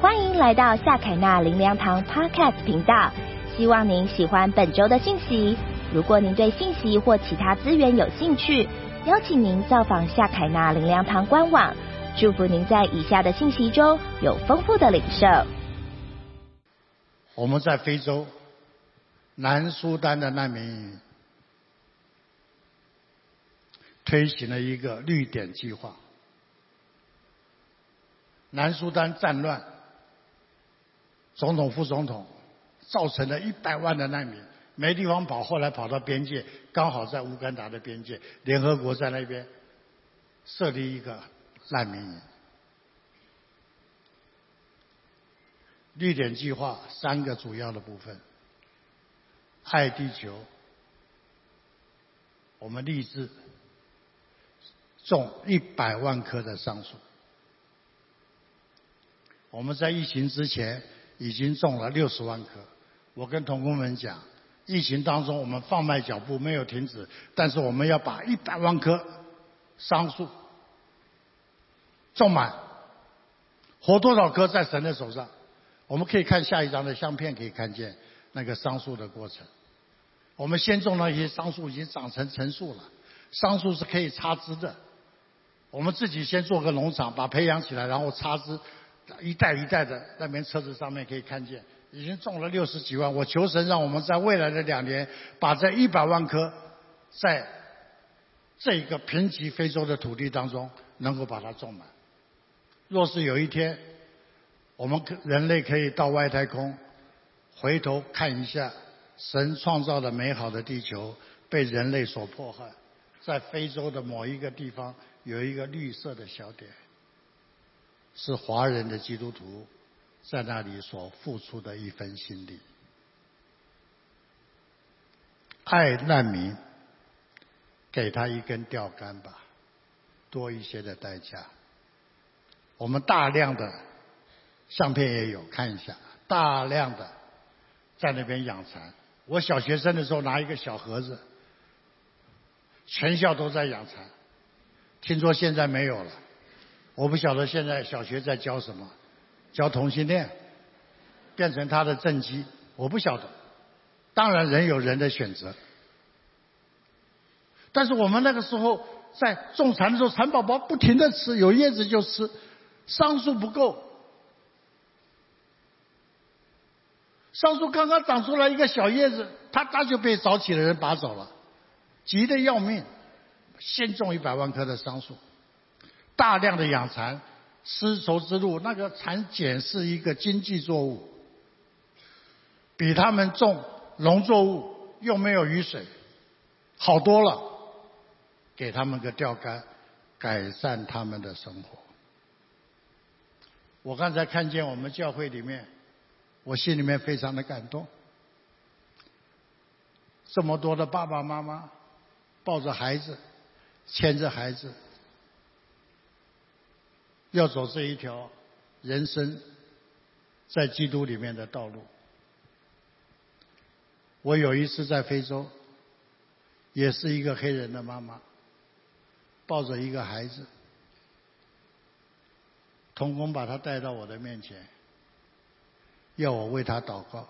欢迎来到夏凯纳林良堂 Podcast 频道，希望您喜欢本周的信息。如果您对信息或其他资源有兴趣，邀请您造访夏凯纳林良堂官网。祝福您在以下的信息中有丰富的领受。我们在非洲南苏丹的难民营推行了一个绿点计划。南苏丹战乱，总统、副总统造成了一百万的难民没地方跑，后来跑到边界，刚好在乌干达的边界，联合国在那边设立一个难民营。绿点计划三个主要的部分：爱地球，我们立志种一百万棵的桑树。我们在疫情之前已经种了六十万棵。我跟同工们讲，疫情当中我们放慢脚步，没有停止，但是我们要把一百万棵桑树种满。活多少棵在神的手上。我们可以看下一张的相片，可以看见那个桑树的过程。我们先种那些桑树，已经长成成树了。桑树是可以插枝的。我们自己先做个农场，把培养起来，然后插枝。一代一代的那边车子上面可以看见，已经种了六十几万。我求神让我们在未来的两年，把这一百万棵，在这个贫瘠非洲的土地当中，能够把它种满。若是有一天，我们人类可以到外太空，回头看一下神创造的美好的地球被人类所破坏，在非洲的某一个地方有一个绿色的小点。是华人的基督徒在那里所付出的一份心力，爱难民，给他一根钓竿吧，多一些的代价。我们大量的相片也有，看一下，大量的在那边养蚕。我小学生的时候拿一个小盒子，全校都在养蚕，听说现在没有了。我不晓得现在小学在教什么，教同性恋，变成他的正畸，我不晓得。当然人有人的选择，但是我们那个时候在种蚕的时候，蚕宝宝不停的吃，有叶子就吃，桑树不够，桑树刚刚长出来一个小叶子，啪嗒就被早起的人拔走了，急得要命，先种一百万棵的桑树。大量的养蚕，丝绸之路那个蚕茧是一个经济作物，比他们种农作物又没有雨水好多了。给他们个钓竿，改善他们的生活。我刚才看见我们教会里面，我心里面非常的感动。这么多的爸爸妈妈抱着孩子，牵着孩子。要走这一条人生在基督里面的道路。我有一次在非洲，也是一个黑人的妈妈，抱着一个孩子，童工把他带到我的面前，要我为他祷告，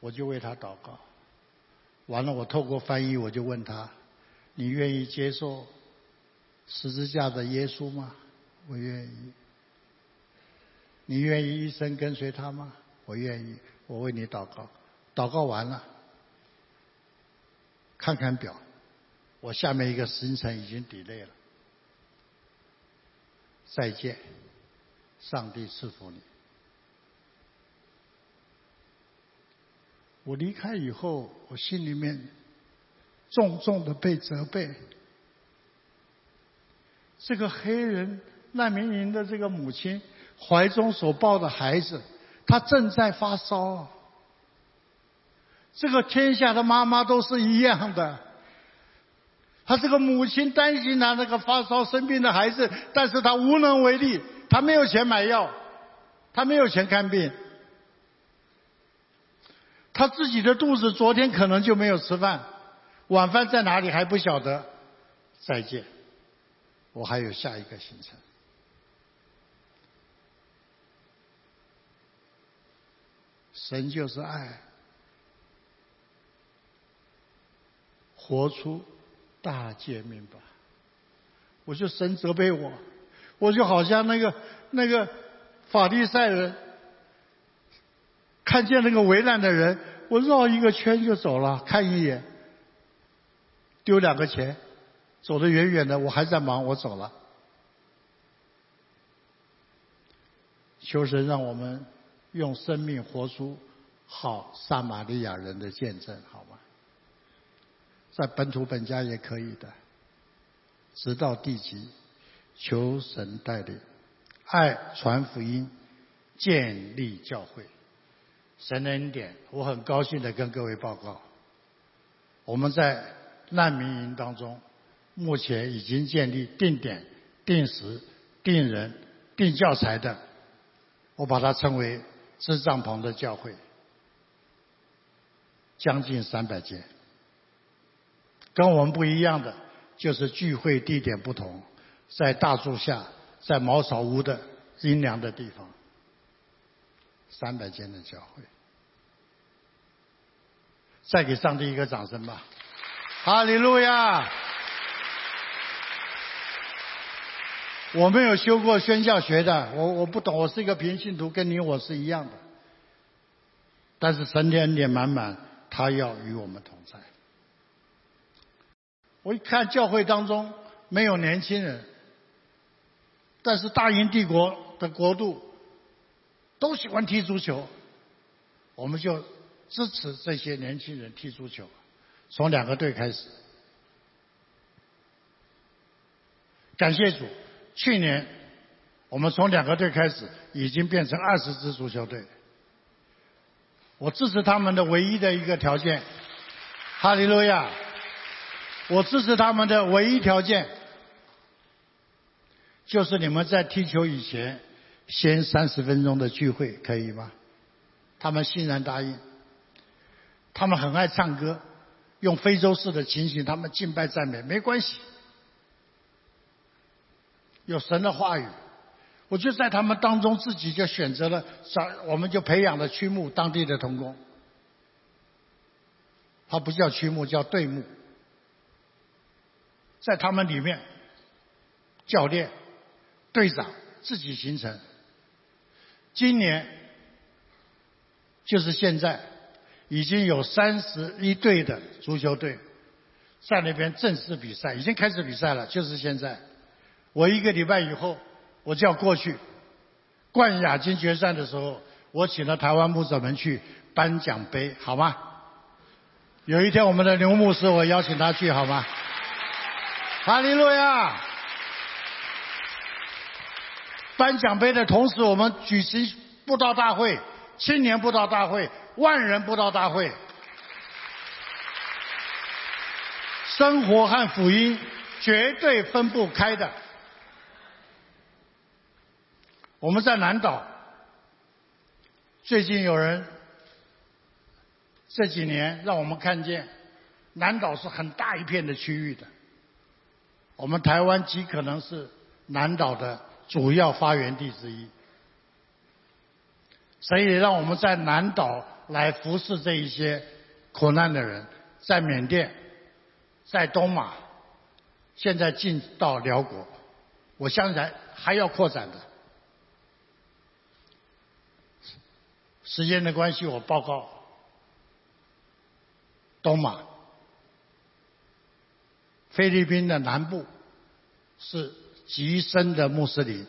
我就为他祷告。完了，我透过翻译，我就问他：“你愿意接受？”十字架的耶稣吗？我愿意。你愿意一生跟随他吗？我愿意。我为你祷告。祷告完了，看看表，我下面一个行程已经抵累了。再见，上帝赐福你。我离开以后，我心里面重重的被责备。这个黑人难民营的这个母亲怀中所抱的孩子，他正在发烧。这个天下的妈妈都是一样的，他这个母亲担心他那个发烧生病的孩子，但是他无能为力，他没有钱买药，他没有钱看病，他自己的肚子昨天可能就没有吃饭，晚饭在哪里还不晓得。再见。我还有下一个行程。神就是爱。活出大界面吧，我就神责备我，我就好像那个那个法利赛人。看见那个为难的人，我绕一个圈就走了，看一眼。丢两个钱。走得远远的，我还在忙，我走了。求神让我们用生命活出好撒玛利亚人的见证，好吗？在本土本家也可以的，直到地极，求神带领，爱传福音，建立教会，神恩典。我很高兴的跟各位报告，我们在难民营当中，目前已经建立定点、定时、定人、定教材的。我把它称为支帐篷的教会，将近三百间。跟我们不一样的就是聚会地点不同，在大树下，在茅草屋的阴凉的地方，三百间的教会。再给上帝一个掌声吧，哈利路亚！我没有修过宣教学的，我我不懂，我是一个平信徒，跟你我是一样的。但是神的恩典满满，他要与我们同在。我一看教会当中没有年轻人，但是大英帝国的国度都喜欢踢足球，我们就支持这些年轻人踢足球，从两个队开始，感谢主。去年，我们从两个队开始，已经变成二十支足球队。我支持他们的唯一的一个条件，哈利路亚！我支持他们的唯一条件，就是你们在踢球以前，先三十分钟的聚会，可以吗？他们欣然答应。他们很爱唱歌，用非洲式的情形，他们敬拜赞美，没关系。有神的话语，我就在他们当中自己就选择了，找我们就培养了曲目当地的童工，他不叫曲目，叫队目，在他们里面，教练、队长自己形成。今年就是现在，已经有三十一队的足球队在那边正式比赛，已经开始比赛了，就是现在。我一个礼拜以后，我就要过去。冠亚军决赛的时候，我请了台湾牧者们去颁奖杯，好吗？有一天我们的刘牧师，我邀请他去，好吗？哈利路亚！颁奖杯的同时，我们举行布道大会、青年布道大会、万人布道大会，生活和福音绝对分不开的。我们在南岛，最近有人这几年让我们看见，南岛是很大一片的区域的。我们台湾极可能是南岛的主要发源地之一，所以让我们在南岛来服侍这一些苦难的人，在缅甸，在东马，现在进到辽国，我相信还要扩展的。时间的关系，我报告：东马、菲律宾的南部是极深的穆斯林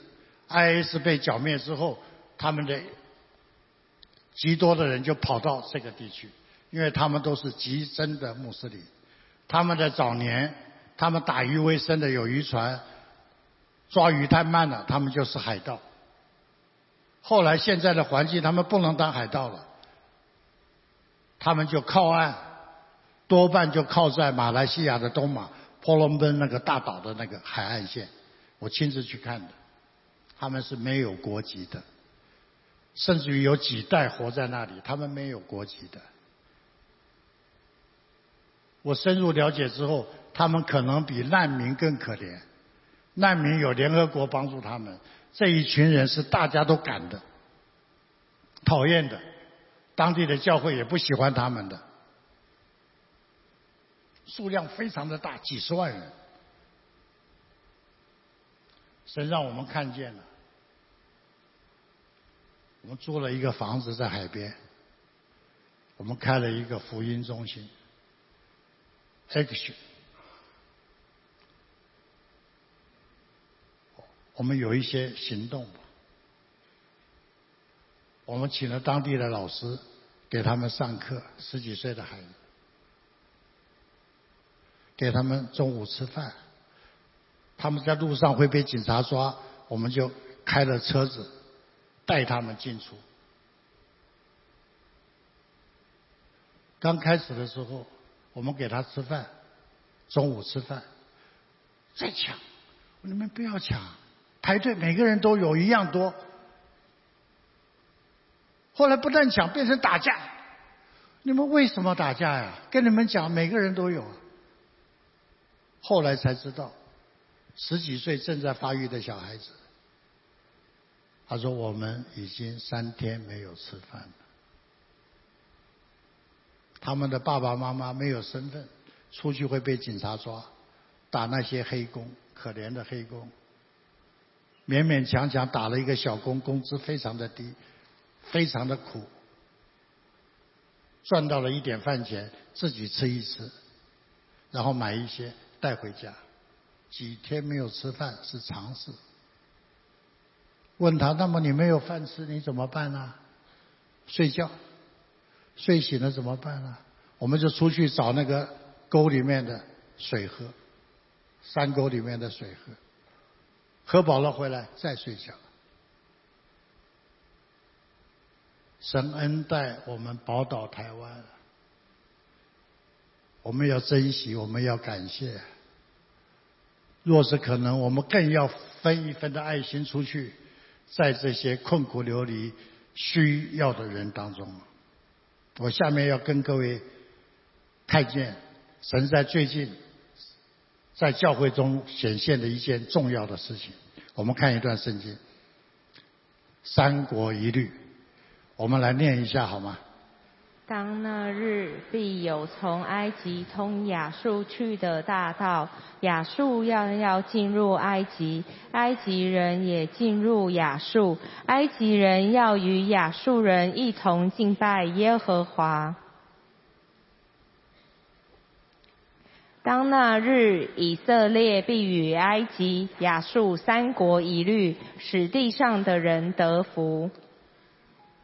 ，IS 被剿灭之后，他们的极多的人就跑到这个地区，因为他们都是极深的穆斯林。他们的早年，他们打鱼为生的有渔船，抓鱼太慢了，他们就是海盗。后来现在的环境，他们不能当海盗了，他们就靠岸，多半就靠在马来西亚的东马、婆罗奔那个大岛的那个海岸线。我亲自去看的，他们是没有国籍的，甚至于有几代活在那里，他们没有国籍的。我深入了解之后，他们可能比难民更可怜，难民有联合国帮助他们。这一群人是大家都赶的、讨厌的，当地的教会也不喜欢他们的，数量非常的大，几十万人。神让我们看见了，我们租了一个房子在海边，我们开了一个福音中心，Action。我们有一些行动，我们请了当地的老师给他们上课，十几岁的孩子，给他们中午吃饭。他们在路上会被警察抓，我们就开了车子带他们进出。刚开始的时候，我们给他吃饭，中午吃饭，再抢，你们不要抢。排队，每个人都有一样多。后来不但抢，变成打架。你们为什么打架呀？跟你们讲，每个人都有。后来才知道，十几岁正在发育的小孩子，他说：“我们已经三天没有吃饭了。”他们的爸爸妈妈没有身份，出去会被警察抓，打那些黑工，可怜的黑工。勉勉强强打了一个小工，工资非常的低，非常的苦，赚到了一点饭钱，自己吃一吃，然后买一些带回家，几天没有吃饭是常事。问他，那么你没有饭吃，你怎么办呢？睡觉，睡醒了怎么办呢？我们就出去找那个沟里面的水喝，山沟里面的水喝。喝饱了回来再睡觉。神恩待我们宝岛台湾，我们要珍惜，我们要感谢。若是可能，我们更要分一分的爱心出去，在这些困苦流离需要的人当中。我下面要跟各位看见，神在最近。在教会中显现的一件重要的事情，我们看一段圣经，《三国一律》，我们来念一下好吗？当那日必有从埃及通亚述去的大道，亚述要要进入埃及，埃及人也进入亚述，埃及人要与亚述人一同敬拜耶和华。当那日，以色列必与埃及、亚述三国一律，使地上的人得福。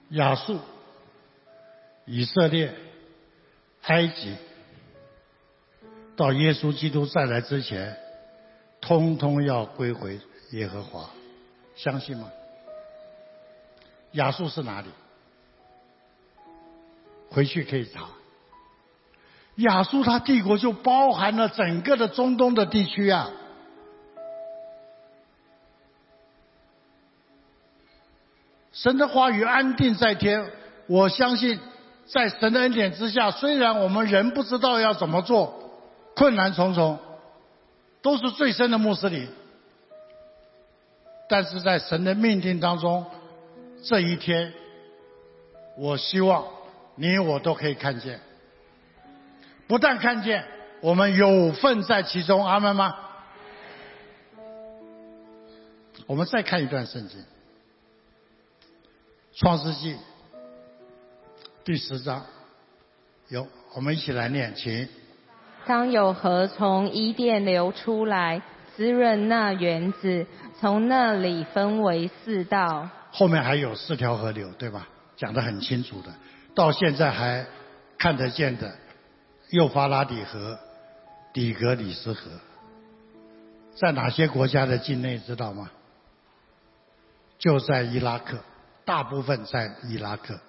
亚述、以色列、埃及，到耶稣基督再来之前，通通要归回耶和华，相信吗？亚述是哪里？回去可以查。亚述它帝国就包含了整个的中东的地区啊。神的话语安定在天，我相信在神的恩典之下，虽然我们人不知道要怎么做，困难重重，都是最深的穆斯林，但是在神的命定当中，这一天，我希望你我都可以看见。不但看见，我们有份在其中，阿门吗？我们再看一段圣经，《创世纪》第十章，有，我们一起来念，请。当有河从伊甸流出来，滋润那园子，从那里分为四道。后面还有四条河流，对吧？讲得很清楚的，到现在还看得见的。幼发拉底河、底格里斯河，在哪些国家的境内知道吗？就在伊拉克，大部分在伊拉克，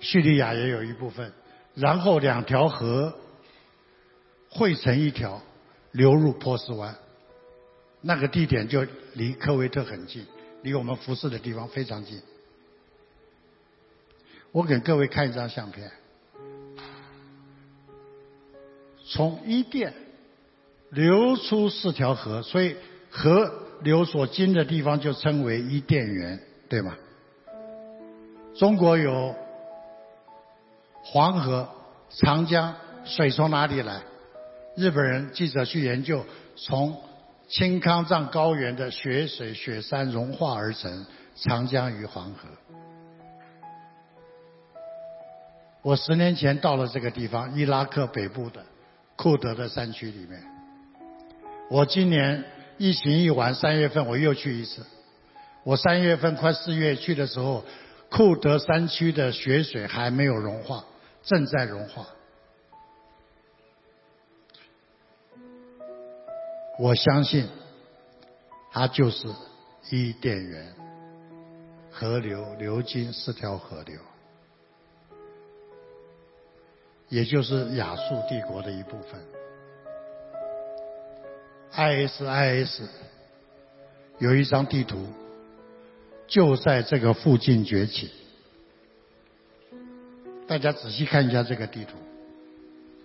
叙利亚也有一部分。然后两条河汇成一条，流入波斯湾。那个地点就离科威特很近，离我们服侍的地方非常近。我给各位看一张相片。从伊甸流出四条河，所以河流所经的地方就称为伊甸园，对吗？中国有黄河、长江水从哪里来？日本人记者去研究，从青康藏高原的雪水、雪山融化而成，长江与黄河。我十年前到了这个地方，伊拉克北部的库德的山区里面。我今年疫情一完，三月份我又去一次。我三月份快四月去的时候，库德山区的雪水还没有融化，正在融化。我相信，它就是伊甸园，河流流经四条河流。也就是亚述帝国的一部分。ISIS 有一张地图，就在这个附近崛起。大家仔细看一下这个地图。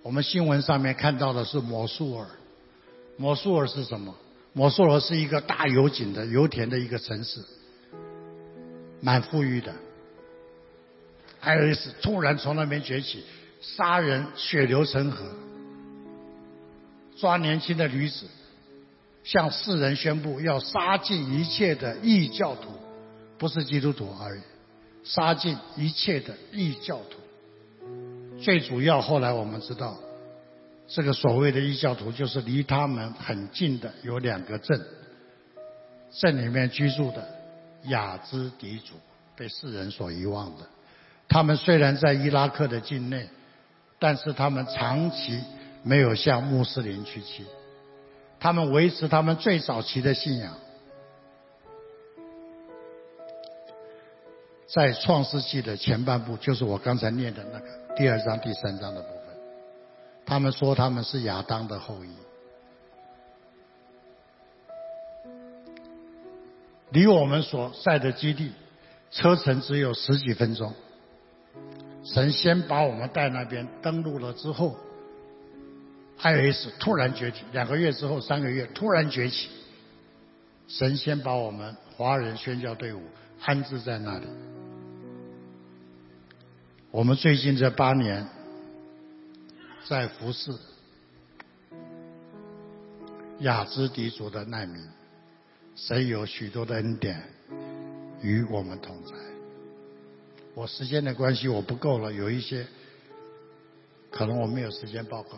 我们新闻上面看到的是摩苏尔，摩苏尔是什么？摩苏尔是一个大油井的油田的一个城市，蛮富裕的。IS 突然从那边崛起。杀人，血流成河，抓年轻的女子，向世人宣布要杀尽一切的异教徒，不是基督徒而已，杀尽一切的异教徒。最主要，后来我们知道，这个所谓的异教徒，就是离他们很近的有两个镇，镇里面居住的雅兹迪族，被世人所遗忘的。他们虽然在伊拉克的境内。但是他们长期没有向穆斯林屈膝，他们维持他们最早期的信仰。在创世纪的前半部，就是我刚才念的那个第二章、第三章的部分，他们说他们是亚当的后裔，离我们所在的基地车程只有十几分钟。神先把我们带那边登陆了之后，IS 突然崛起，两个月之后、三个月突然崛起。神先把我们华人宣教队伍安置在那里。我们最近这八年在服侍雅兹迪族的难民，神有许多的恩典与我们同在。我时间的关系，我不够了，有一些可能我没有时间报告。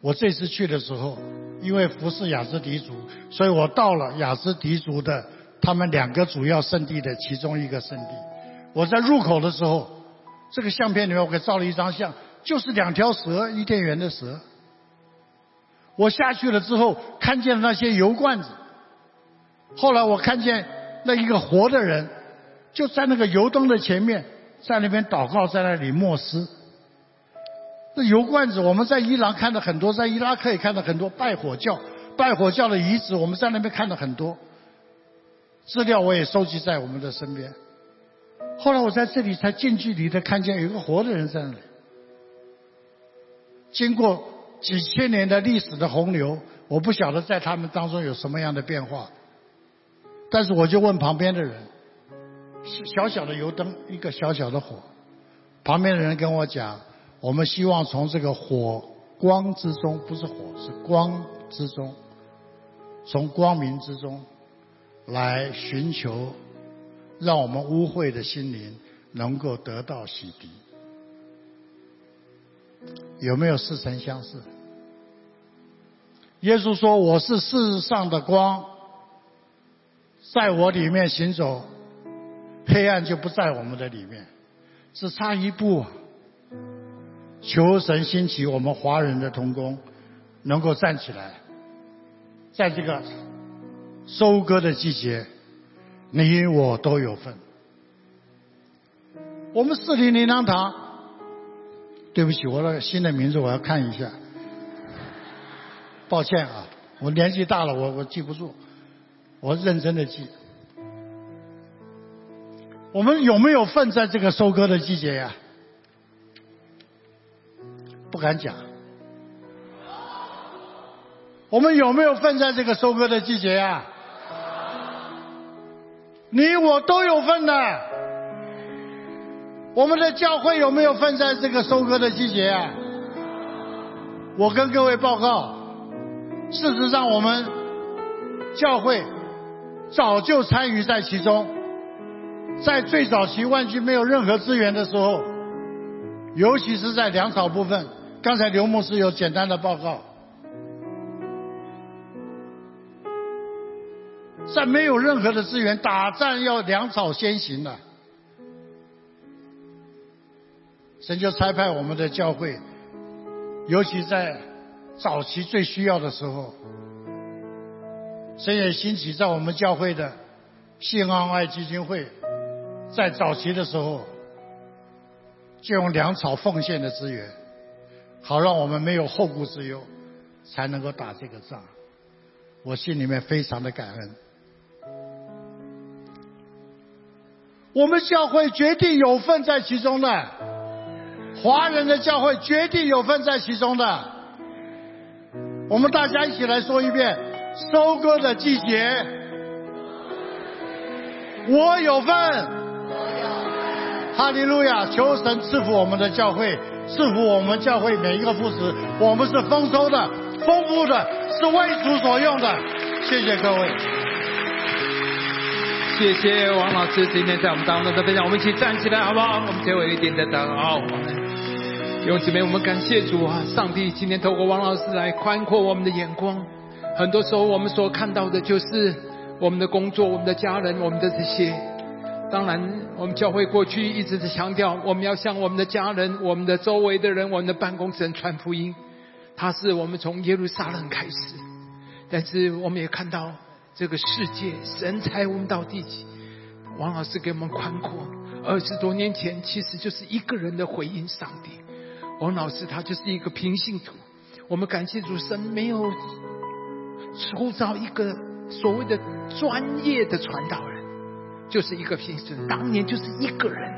我这次去的时候，因为服侍雅斯迪族，所以我到了雅斯迪族的他们两个主要圣地的其中一个圣地。我在入口的时候，这个相片里面我给照了一张相，就是两条蛇，伊甸园的蛇。我下去了之后，看见那些油罐子。后来我看见那一个活的人，就在那个油灯的前面，在那边祷告，在那里默思。那油罐子，我们在伊朗看到很多，在伊拉克也看到很多拜火教、拜火教的遗址，我们在那边看到很多资料，我也收集在我们的身边。后来我在这里才近距离的看见有一个活的人在那里，经过几千年的历史的洪流，我不晓得在他们当中有什么样的变化。但是我就问旁边的人，小小的油灯，一个小小的火，旁边的人跟我讲，我们希望从这个火光之中，不是火，是光之中，从光明之中来寻求，让我们污秽的心灵能够得到洗涤。有没有似曾相识？耶稣说：“我是世上的光。”在我里面行走，黑暗就不在我们的里面，只差一步。求神兴起我们华人的童工，能够站起来，在这个收割的季节，你我都有份。我们四零灵粮堂，对不起，我那新的名字我要看一下，抱歉啊，我年纪大了，我我记不住。我认真的记，我们有没有份在这个收割的季节呀？不敢讲。我们有没有份在这个收割的季节呀？你我都有份的。我们的教会有没有份在这个收割的季节啊？我跟各位报告，事实上我们教会早就参与在其中。在最早期万军没有任何资源的时候，尤其是在粮草部分，刚才刘牧师有简单的报告，在没有任何的资源，打仗要粮草先行的，神就差派我们的教会。尤其在早期最需要的时候，神也兴起在我们教会的信安爱基金会，在早期的时候，就用粮草奉献的资源，好让我们没有后顾之忧，才能够打这个仗。我心里面非常的感恩。我们教会决定有份在其中的。华人的教会决定有份在其中的，我们大家一起来说一遍：收割的季节，我有份。哈利路亚！求神赐福我们的教会，赐福我们教会每一个副职。我们是丰收的、丰富的，是为主所用的。谢谢各位。谢谢王老师今天在我们当中的分享。我们一起站起来好不好？我们结尾一点的祷告。弟兄姊妹，我们感谢主啊！上帝今天透过王老师来宽阔我们的眼光。很多时候我们所看到的就是我们的工作、我们的家人、我们的这些。当然，我们教会过去一直在强调，我们要向我们的家人、我们的周围的人、我们的办公室人传福音。他是我们从耶路撒冷开始，但是我们也看到这个世界神才我们到地极。王老师给我们宽阔，二十多年前其实就是一个人的回应上帝。王老师他就是一个平信徒，我们感谢主神没有塑造一个所谓的专业的传道人，就是一个平时。当年就是一个人，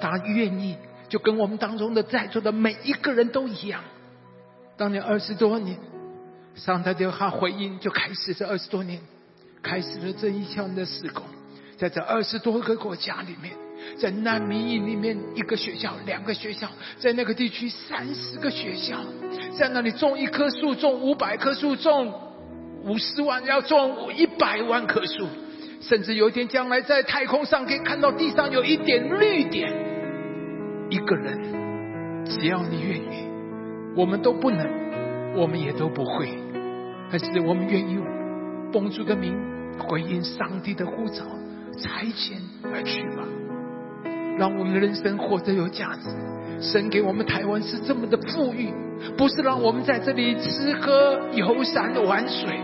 他愿意就跟我们当中的在座的每一个人都一样。当年二十多年，上台的他回应就开始这二十多年，开始了这一项的施工，在这二十多个国家里面。在难民营里面，一个学校、两个学校，在那个地区三十个学校，在那里种一棵树，种五百棵树，种五十万要种一百万棵树，甚至有一天将来在太空上可以看到地上有一点绿点。一个人，只要你愿意，我们都不能，我们也都不会，但是我们愿意用帮助的名回应上帝的呼召，差遣而去吧。让我们的人生活得有价值。神给我们台湾是这么的富裕，不是让我们在这里吃喝游山玩水。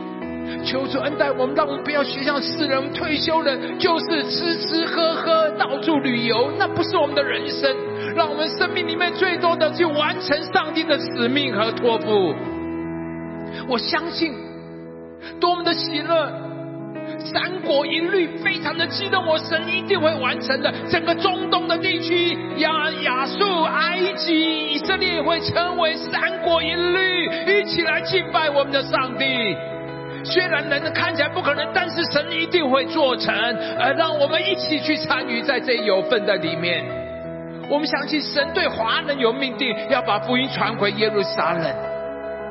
求主恩待我们，让我们不要学像世人退休人，就是吃吃喝喝，到处旅游，那不是我们的人生。让我们生命里面最多的去完成上帝的使命和托付。我相信，多么的喜乐。三国一律非常的激动，我神一定会完成的。整个中东的地区，亚亚述、埃及、以色列会成为三国一律，一起来敬拜我们的上帝。虽然人看起来不可能，但是神一定会做成，而让我们一起去参与在这有份的里面。我们相信神对华人有命定，要把福音传回耶路撒冷。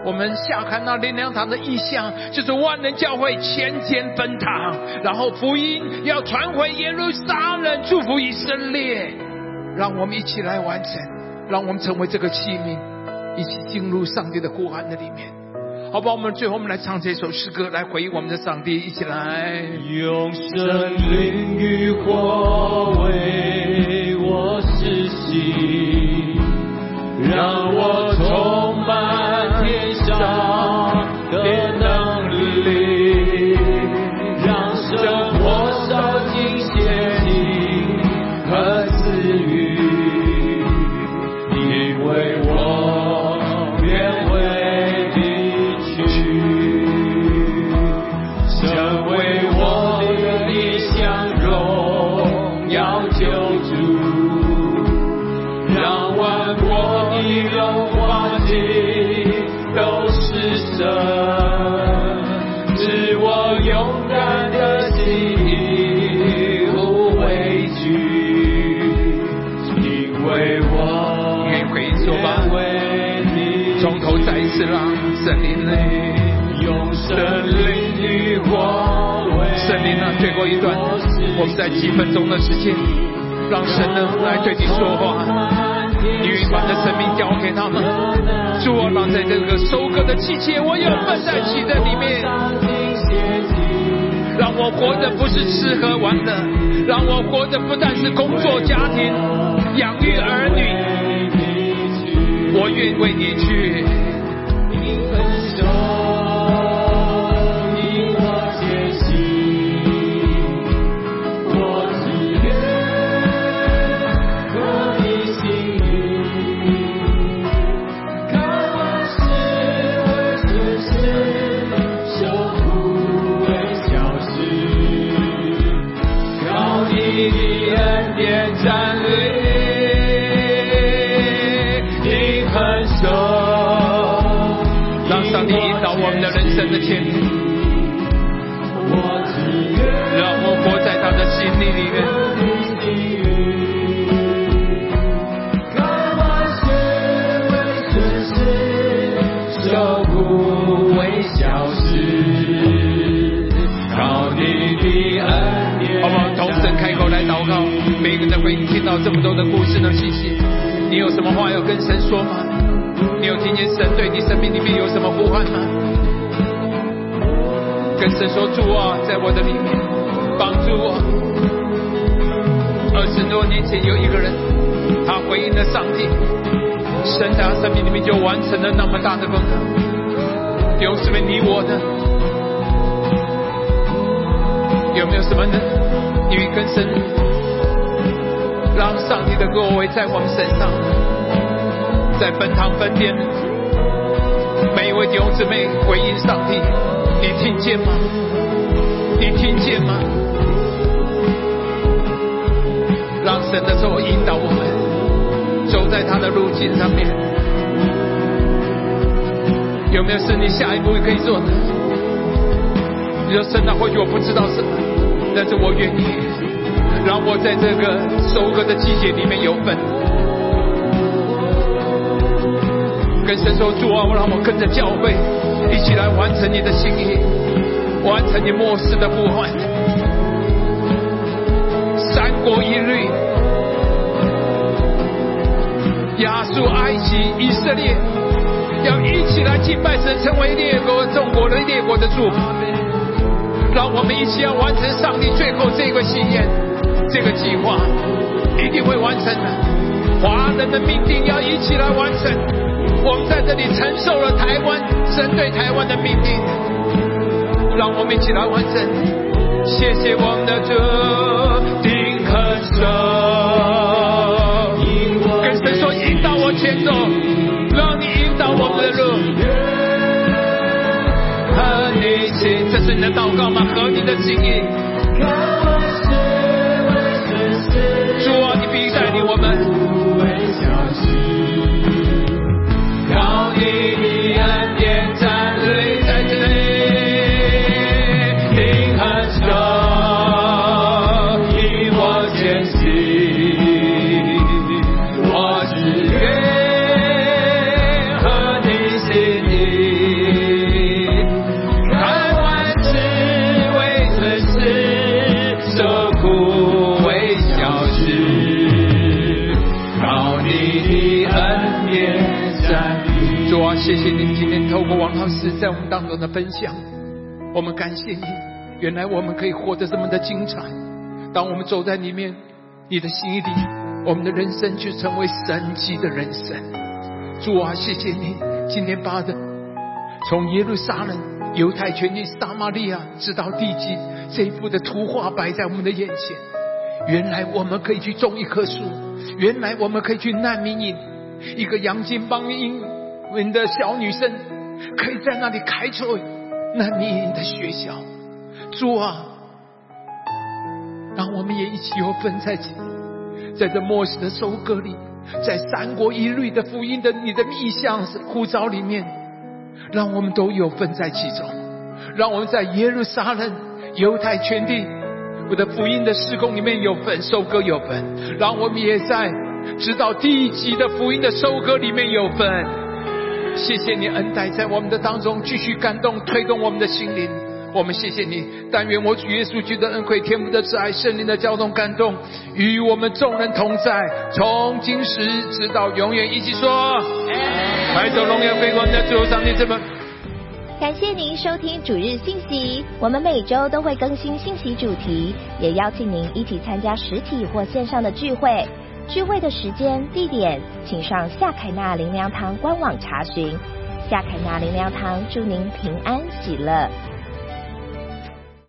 我们下看到灵粮堂的意象，就是万能教会千间分堂，然后福音要传回耶路撒冷，祝福以色列。让我们一起来完成，让我们成为这个器皿，一起进入上帝的呼喊的里面。好吧，我们最后我们来唱这首诗歌，来回忆我们的上帝，一起来。用神灵与火为我实行，让我从勇敢的心无畏惧因为我愿意回首吧从头再一次让森林里用森林绿化森林那最后一段我们在几分钟的时间让神能来对你说话。你愿意把你的生命交给他们祝我让在这个收割的季节我有要奔在起在里面。让我活的不是吃喝玩乐，让我活的不但是工作、家庭、养育儿女，我愿为你去。们的人生的前途，我只愿让我活在他的心里里面。靠你的恩典。好不好？同声开口来祷告。每个人的回应，听到这么多的故事的信息，你有什么话要跟神说吗？你有听见神对你生命里面有什么呼唤吗？跟神说主啊，在我的里面帮助我。二十多年前有一个人，他回应了上帝，神在他生命里面就完成了那么大的功能。有什么你我呢？有没有什么呢？因为跟神，让上帝的作为在我们身上，在本堂分店，每一位弟兄姊妹回应上帝，你听见吗？你听见吗？让神的手引导我们，走在他的路径上面。有没有是你下一步可以做的？你说神啊，或许我不知道什么，但是我愿意让我在这个收割的季节里面有份。跟神说主啊，我让我跟着教会一起来完成你的心意，完成你末世的呼唤。三国一律，亚述、埃及、以色列，要一起来敬拜神，成为列国众国的列国的祝福。让我们一起要完成上帝最后这个心愿，这个计划一定会完成的。华人的命定要一起来完成。我们在这里承受了台湾神对台湾的命令，让我们一起来完成。谢谢我们的主，定肯手，跟神说引导我前走，让你引导我们的路。和你一起，这是你的祷告吗？和你的心意。分享，我们感谢你。原来我们可以活得这么的精彩。当我们走在里面，你的心里，我们的人生就成为神奇的人生。主啊，谢谢你今天把的从耶路撒冷、犹太全地、撒玛利亚直到地极这一幅的图画摆在我们的眼前。原来我们可以去种一棵树，原来我们可以去难民营，一个洋泾浜英文的小女生，可以在那里开出那你的学校。主啊，让我们也一起有份在在这末世的收割里，在三国一律的福音的你的意向呼召里面，让我们都有份在其中，让我们在耶路撒冷、犹太全地。我的福音的施工里面有份，收割有份，让我们也在直到第一集的福音的收割里面有份。谢谢你恩待在我们的当中，继续感动推动我们的心灵。我们谢谢你，但愿我主耶稣基督恩惠、天父的慈爱、圣灵的交通感动，与我们众人同在，从今时直到永远。一起说，抬头荣耀归光的主上帝这么。感谢您收听主日信息，我们每周都会更新信息主题，也邀请您一起参加实体或线上的聚会。聚会的时间、地点，请上夏凯纳灵粮堂官网查询。夏凯纳灵粮堂祝您平安喜乐。